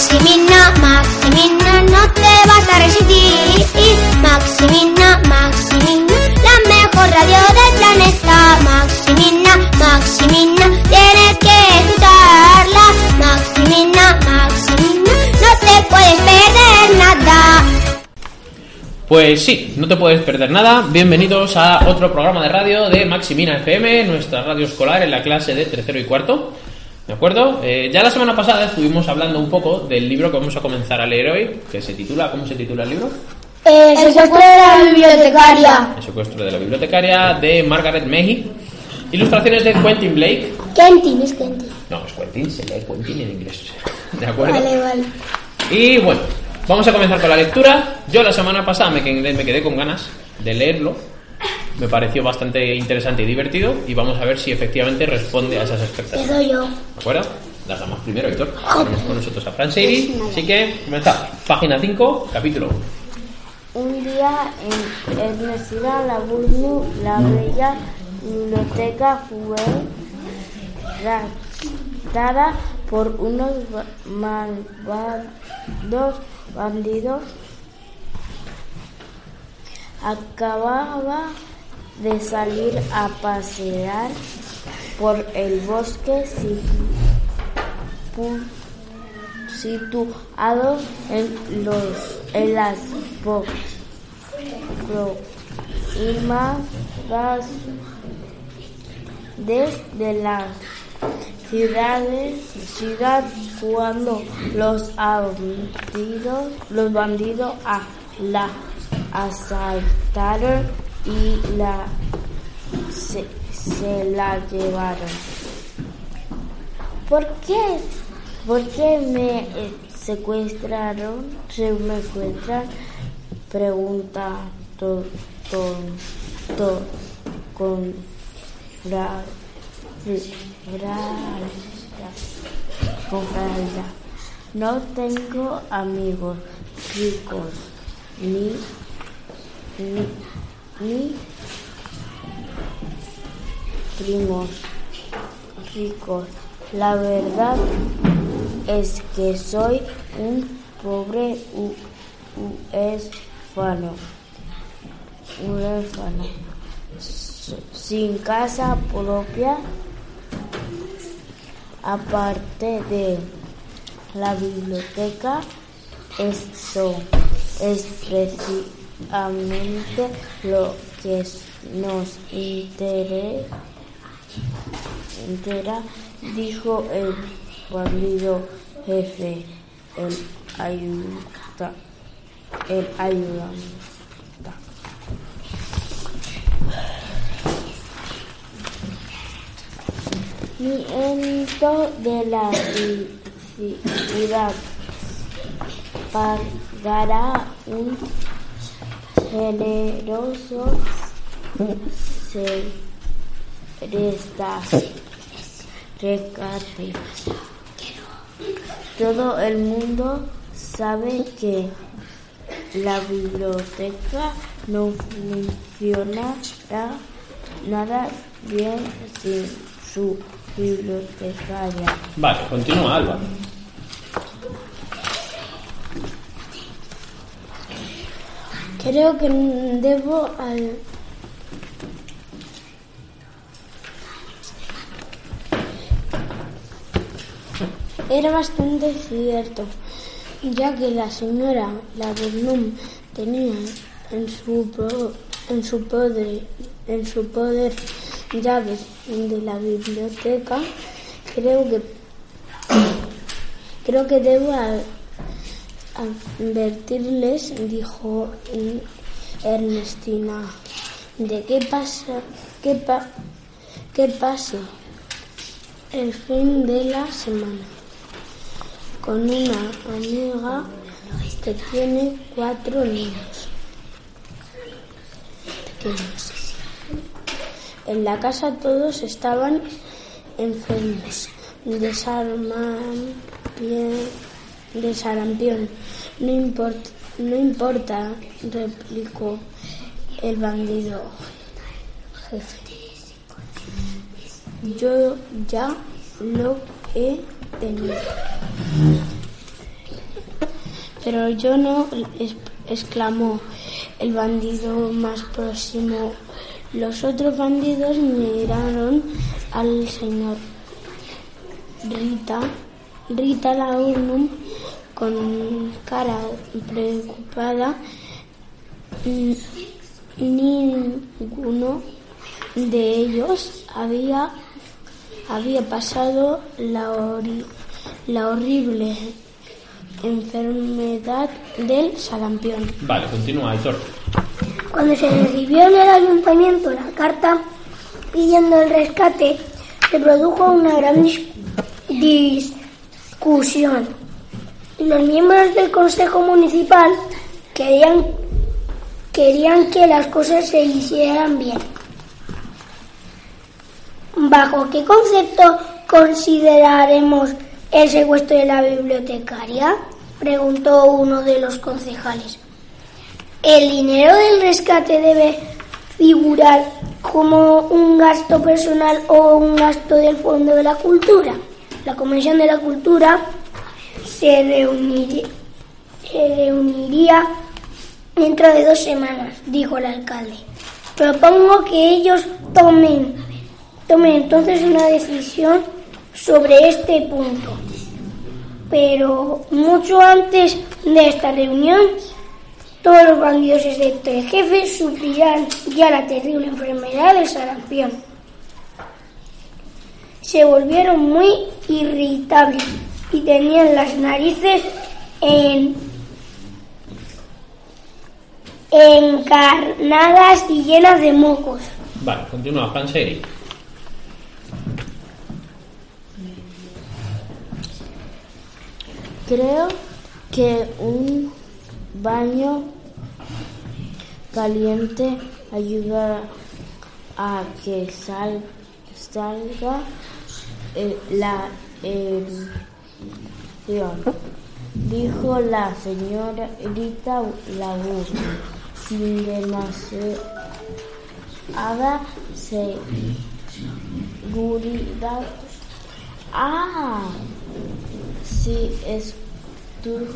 Maximina, Maximina, no te vas a resistir. Maximina, Maximina, la mejor radio del planeta. Maximina, Maximina, tienes que escucharla. Maximina, Maximina, no te puedes perder nada. Pues sí, no te puedes perder nada. Bienvenidos a otro programa de radio de Maximina FM, nuestra radio escolar en la clase de tercero y cuarto. ¿De acuerdo? Eh, ya la semana pasada estuvimos hablando un poco del libro que vamos a comenzar a leer hoy, que se titula, ¿cómo se titula el libro? El secuestro de la bibliotecaria. El secuestro de la bibliotecaria de Margaret Mehy. Ilustraciones de Quentin Blake. Quentin, es Quentin. No, es Quentin, se lee Quentin en inglés. ¿De acuerdo? Vale, vale. Y bueno, vamos a comenzar con la lectura. Yo la semana pasada me quedé, me quedé con ganas de leerlo. Me pareció bastante interesante y divertido. Y vamos a ver si efectivamente responde a esas Te expectativas. doy yo. ¿De acuerdo? Las damos primero, Víctor. Tenemos con nosotros a Fran Seiri. Así que comenzamos. Página 5, capítulo 1. Un día en Ernestina Laburnu, la bella biblioteca fue raptada por unos malvados bandidos. Acababa de salir a pasear por el bosque situ- situado en los en las proximadas desde las ciudades ciudad cuando los bandidos los bandidos a la asaltaron y la se, se la llevaron ¿Por qué? ¿Por qué me eh, secuestraron? Se me secuestran, pregunta to, con fra- fra- con fraldad. No tengo amigos ricos ni ni, ni primos ricos. La verdad es que soy un pobre hu- huérfano. Huérfano. S- Sin casa propia. Aparte de la biblioteca, eso es precisamente lo que nos interesa dijo el bandido jefe, el ayuda, el ayudante. Miento de la ci- ciudad pagará un generoso se rescate. Todo el mundo sabe que la biblioteca no funcionará nada bien sin su bibliotecaria. Vale, continúa, Alba. Creo que debo al... Era bastante cierto, ya que la señora Laburnum tenía en su, pro- en su poder, en su poder llaves de la biblioteca. Creo que creo que debo a- advertirles, dijo Ernestina, de qué pasa, qué, pa, qué pase el fin de la semana con una amiga que tiene cuatro niños pequeños. En la casa todos estaban enfermos de sarampión. De sarampión. No, importa, no importa, replicó el bandido jefe. Yo ya lo he tenido. Pero yo no, exclamó el bandido más próximo. Los otros bandidos miraron al señor Rita, Rita Launum, con cara preocupada. Ninguno de ellos había, había pasado la, la horrible enfermedad del sarampión. Vale, continúa, Aitor. Cuando se recibió en el ayuntamiento la carta pidiendo el rescate, se produjo una gran dis- discusión. Los miembros del Consejo Municipal querían, querían que las cosas se hicieran bien. ¿Bajo qué concepto consideraremos el secuestro de la bibliotecaria? Preguntó uno de los concejales. ¿El dinero del rescate debe figurar como un gasto personal o un gasto del Fondo de la Cultura? La Comisión de la Cultura se reuniría, dentro de dos semanas, dijo el alcalde. Propongo que ellos tomen, tomen entonces una decisión sobre este punto. Pero mucho antes de esta reunión, todos los bandidos excepto el jefe sufrirán ya la terrible enfermedad del sarampión. Se volvieron muy irritables y tenían las narices en, encarnadas y llenas de mocos. Vale, continúa, Panseri. Creo que un baño caliente ayuda a que sal- salga eh, la erupción, dijo la señora Rita Lagur, sin demasiada seguridad. Ah, si estuviera,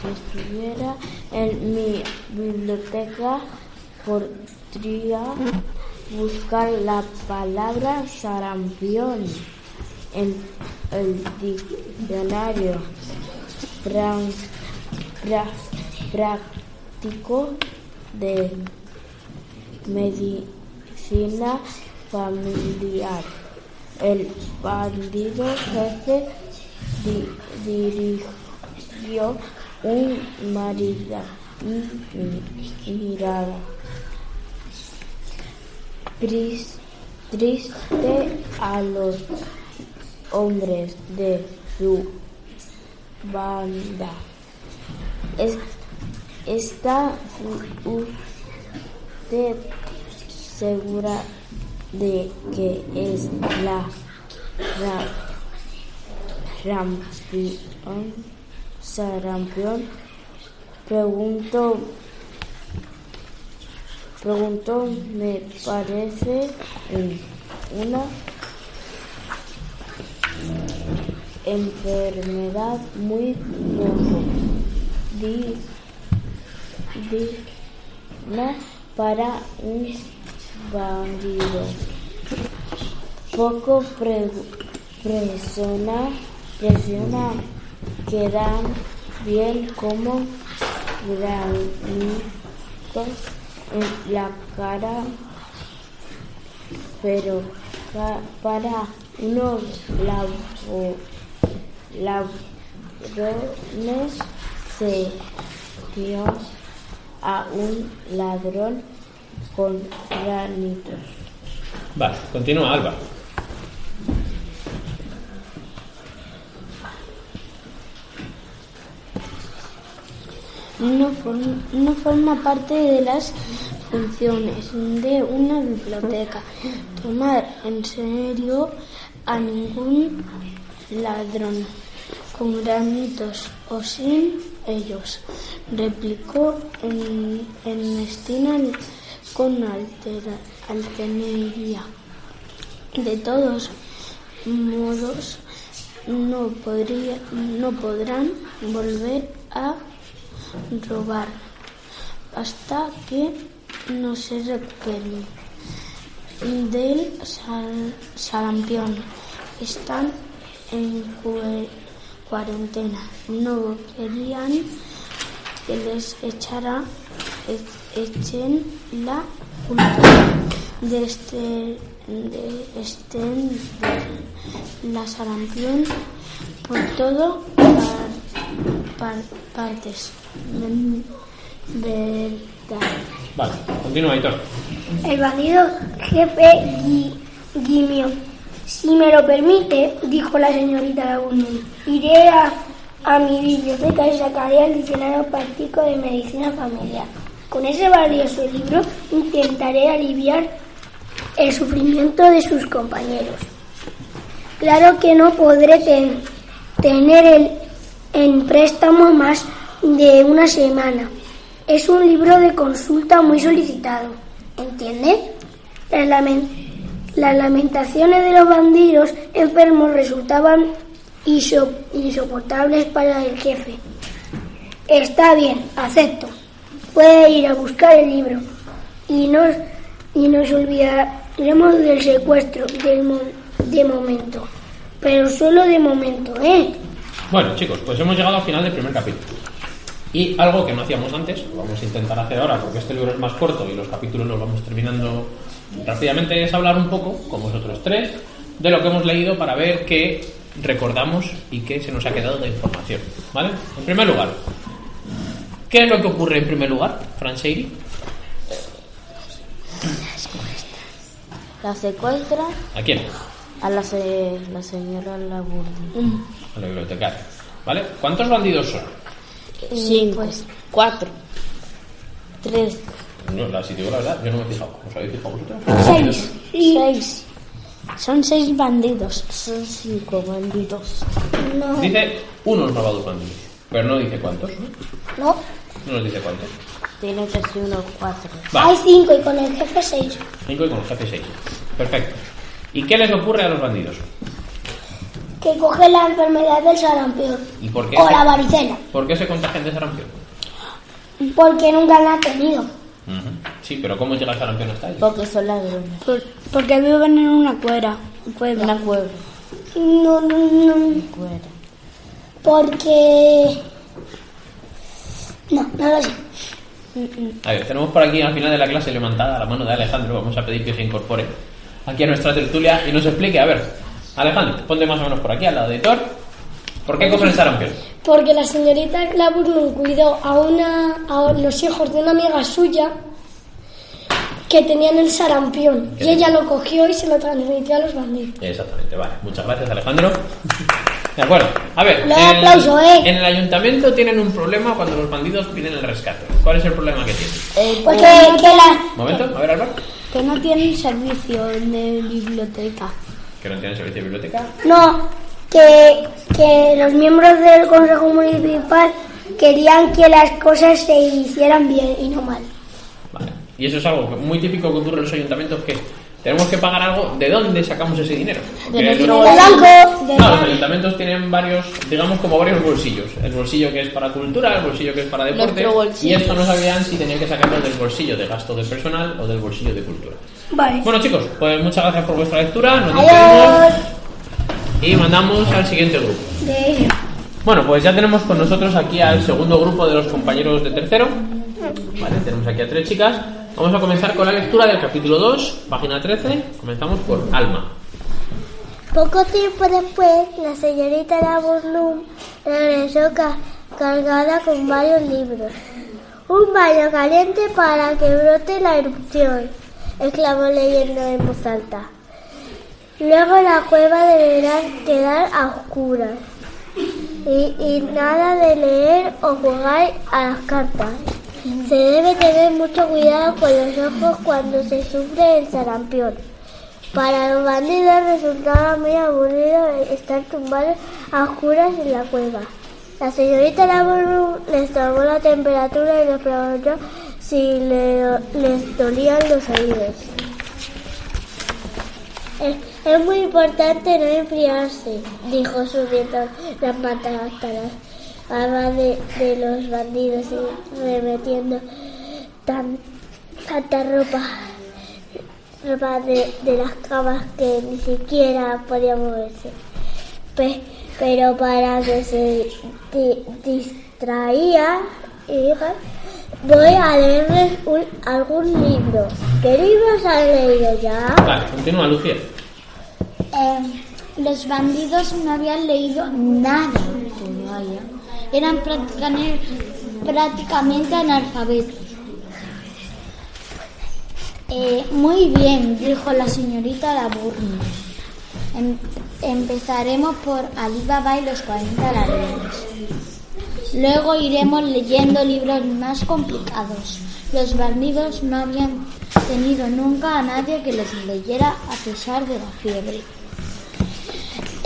si estuviera en mi biblioteca, podría buscar la palabra sarampión en el diccionario práctico de medicina familiar. El bandido jefe di- dirigió un marida, mi- mirada triste a los hombres de su banda. Es- ¿Está usted segura de que es la ra- rampión, sarampión? Pregunto, preguntó, me parece una enfermedad muy digna para un bandido. Poco pre- presiona, presiona quedan bien como granitos en la cara pero pa- para unos ladrones se dio a un ladrón con granitos. Vale, continúa, Alba. No, no forma parte de las funciones de una biblioteca tomar en serio a ningún ladrón con granitos o sin ellos, replicó en, Ernestina con altera- altanería. De todos modos, no, podría, no podrán volver a robar hasta que no se recuperen del sal-. Están en cuarentena. No querían que les echara, e- echen la culpa de este de este de la sarampión por todo par- par- partes verdad Vale, continúa, Aitor. El bandido jefe Gui-. Si me lo permite, dijo la señorita Lagunum, iré a, a mi biblioteca y sacaré el diccionario práctico de medicina familiar. Con ese valioso libro intentaré aliviar el sufrimiento de sus compañeros. Claro que no podré ten- tener el, en préstamo más de una semana. Es un libro de consulta muy solicitado. ¿Entiende? Las, lamen- las lamentaciones de los bandidos enfermos resultaban insoportables para el jefe. Está bien, acepto. Puede ir a buscar el libro y nos, y nos olvidaremos del secuestro de momento. Pero solo de momento, ¿eh? Bueno, chicos, pues hemos llegado al final del primer capítulo. Y algo que no hacíamos antes, lo vamos a intentar hacer ahora porque este libro es más corto y los capítulos los vamos terminando rápidamente, es hablar un poco, con vosotros tres, de lo que hemos leído para ver qué recordamos y qué se nos ha quedado de información. ¿Vale? En primer lugar, ¿qué es lo que ocurre en primer lugar, Francheiri? la secuestra ¿A quién? a la, se- la señora Laburni A la bibliotecaria. ¿Vale? ¿Cuántos bandidos son? cinco cuatro tres No, la, si digo la verdad, yo no me he fijado. ¿Os habéis fijado vosotros? Seis. seis son seis bandidos son cinco bandidos No, Dice unos malvados bandidos, pero no dice cuántos, ¿no? no. No nos dice cuántos. tiene que ser uno cuatro Vale, Hay cinco y con el jefe seis. 5 y con el jefe 6. Perfecto. ¿Y qué les ocurre a los bandidos? Que coge la enfermedad del sarampión. ¿Y por qué, O se, la varicela. por qué se contagian de sarampión? Porque nunca la ha tenido. Sí, pero ¿cómo llega el sarampión hasta ahí? porque son ladrones porque viven en una cueva. cueva. una cueva No, no, no. cueva Porque. No, no lo sé. A ver, tenemos por aquí al final de la clase levantada la mano de Alejandro. Vamos a pedir que se incorpore aquí a nuestra tertulia y nos explique. A ver, Alejandro, ponte más o menos por aquí al lado de Thor. ¿Por qué cogen el sarampión? Porque la señorita Clapurnum cuidó a, una, a los hijos de una amiga suya que tenían el sarampión. Y ella lo cogió y se lo transmitió a los bandidos. Exactamente, vale. Muchas gracias, Alejandro. De acuerdo. A ver, Le en, aplauso, ¿eh? en el ayuntamiento tienen un problema cuando los bandidos piden el rescate. ¿Cuál es el problema que tienen? Eh, Porque que la, ¿Un momento? A ver, Álvaro. Que no tienen servicio de biblioteca. Que no tienen servicio de biblioteca. No, que, que los miembros del Consejo Municipal querían que las cosas se hicieran bien y no mal. Vale. Y eso es algo muy típico que ocurre en los ayuntamientos que tenemos que pagar algo. ¿De dónde sacamos ese dinero? Porque nuestro los- El banco, No, los ayuntamientos tienen varios, digamos como varios bolsillos. El bolsillo que es para cultura, el bolsillo que es para deporte. Nuestro. Y esto no sabían si tenían que sacarlo del bolsillo de gasto de personal o del bolsillo de cultura. vale. Bueno chicos, pues muchas gracias por vuestra lectura. Nos despedimos y mandamos al siguiente grupo. De. Bueno, pues ya tenemos con nosotros aquí al segundo grupo de los compañeros de tercero. Vale, tenemos aquí a tres chicas. Vamos a comenzar con la lectura del capítulo 2, página 13. Comenzamos por Alma. Poco tiempo después, la señorita Laburnum regresó ca- cargada con varios libros. Un baño caliente para que brote la erupción, exclamó leyendo en voz alta. Luego la cueva deberá quedar a oscuras. Y nada de leer o jugar a las cartas. Se debe tener mucho cuidado con los ojos cuando se sufre el sarampión. Para los bandidos resultaba muy aburrido estar tumbados a oscuras en la cueva. La señorita Laburnum les tomó la temperatura y les preguntó si le- les dolían los oídos. Es, muy importante no enfriarse, dijo subiendo las matacaras, además de, de los bandidos y remetiendo tan, tanta ropa, ropa de, de las camas que ni siquiera podía moverse. Pe- pero para que se di- distraía, hija, voy a leerles un- algún libro. ¿Qué libros han leído ya? Vale, continúa, Lucía. Eh, los bandidos no habían leído nada todavía. Eran prácticamente, analfabetos. Eh, muy bien, dijo la señorita Laburnum. Em- empezaremos por Alibaba y los 40 ladrones. Luego iremos leyendo libros más complicados. Los bandidos no habían tenido nunca a nadie que les leyera a pesar de la fiebre.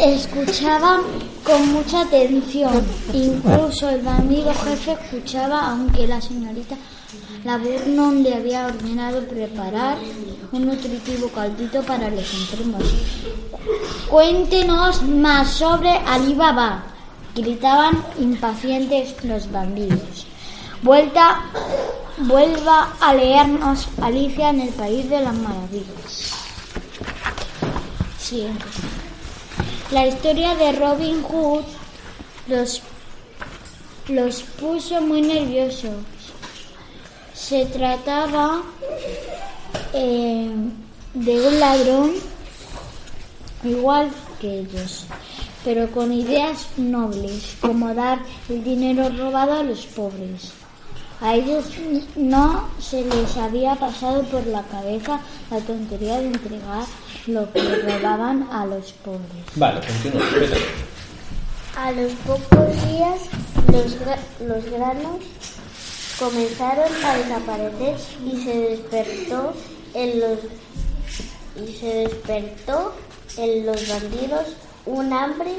Escuchaban con mucha atención. Incluso el bandido jefe escuchaba, aunque la señorita Laburnum le había ordenado preparar un nutritivo caldito para los enfermos. Cuéntenos más sobre Alibaba, gritaban impacientes los bandidos. Vuelta, vuelva a leernos Alicia en el País de las Maravillas. Siguiente. La historia de Robin Hood los, los puso muy nerviosos. Se trataba eh, de un ladrón igual que ellos, pero con ideas nobles, como dar el dinero robado a los pobres. A ellos no se les había pasado por la cabeza la tontería de entregar lo que robaban a los pobres. Vale, continúa. A los pocos días los, gra- los granos comenzaron a desaparecer y se despertó en los y se despertó en los bandidos un hambre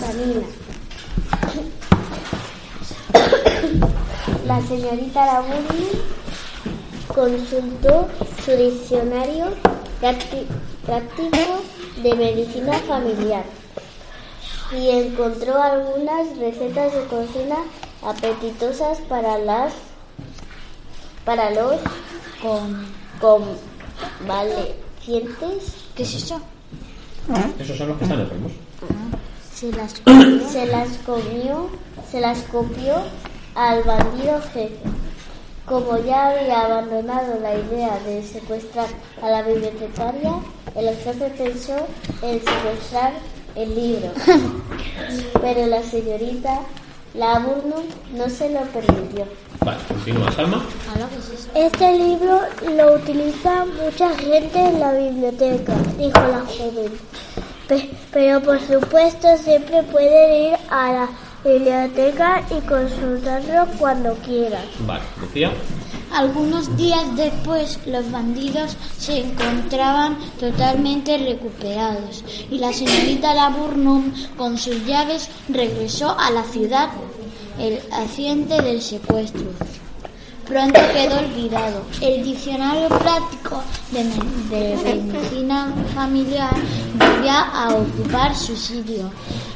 canina. La señorita Laburnum consultó su diccionario práctico de medicina familiar y encontró algunas recetas de cocina apetitosas para las para los Con... convalecientes ¿Qué es eso? Esos son los que están enfermos. Se las se las comió se las copió al bandido jefe como ya había abandonado la idea de secuestrar a la bibliotecaria el jefe pensó en secuestrar el libro pero la señorita Laburnum no se lo permitió Vale, continúa, Salma. Ahora, ¿qué es eso? Este libro lo utiliza mucha gente en la biblioteca, dijo la joven. Pe- pero por supuesto siempre pueden ir a la biblioteca y consultarlo cuando quieran. Vale, Lucía. Algunos días después, los bandidos se encontraban totalmente recuperados y la señorita Laburnum, con sus llaves, regresó a la ciudad el accidente del secuestro. Pronto quedó olvidado. El diccionario práctico de, me- de medicina familiar volvía a ocupar su sitio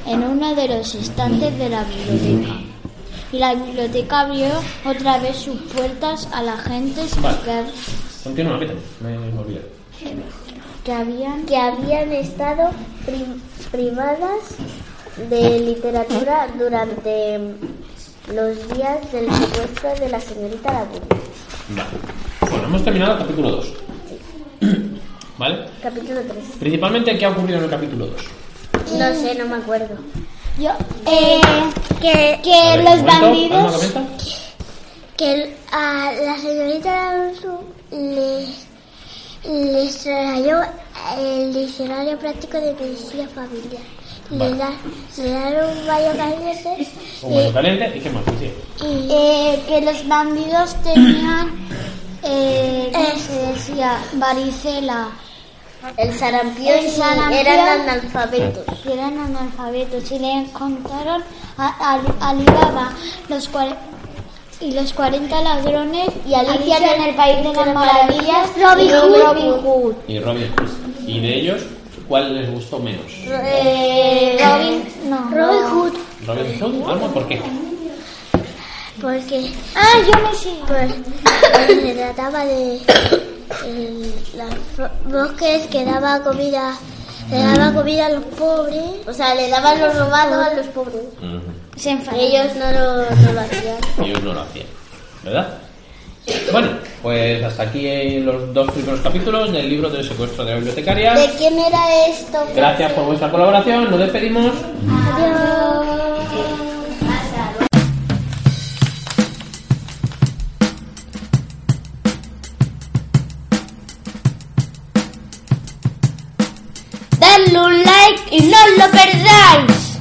en uno de los estantes de la biblioteca. Y la biblioteca abrió otra vez sus puertas a la gente Vale. que, Continúa. Me olvidado. que habían Que habían estado pri- privadas de literatura durante los días del secuestro de la señorita Laburnum. Vale. Bueno, hemos terminado el capítulo 2. ¿Vale? Capítulo 3. Principalmente, ¿qué ha ocurrido en el capítulo 2? No sé, no me acuerdo. Yo, eh, que, que A ver, los bandidos. Que a la señorita Alonso les, les trayó el diccionario práctico de medicina familiar. Vale. Le, da, le daron un baño caliente Un baño caliente, ¿y qué más? Sí. y, Eh, que los bandidos tenían, eh, ¿cómo se decía? Varicela. el sarampión, El y sarampión. eran analfabetos. eran analfabetos y le encontraron a, a- Alibaba los cuare- y los 40 ladrones Y Alicia en el país de las maravillas Robin y Hood. Robin Hood. Y Robin. Y de ellos, ¿cuál les gustó menos? Eh, Robin, no. Robin Hood. ¿Robin Hood? Alma, ¿por qué? Porque Ah, yo me sé. pues, se trataba de el- los bosques que daba comida le daba comida a los pobres o sea le daban lo robado a los pobres Se enfadó. ellos no lo, no lo hacían ellos no lo hacían. ¿Verdad? Bueno, pues hasta aquí los dos primeros capítulos del libro del secuestro de la bibliotecaria. ¿de quién era esto? Gracias por vuestra colaboración, nos despedimos. Dadle un like y no lo perdáis.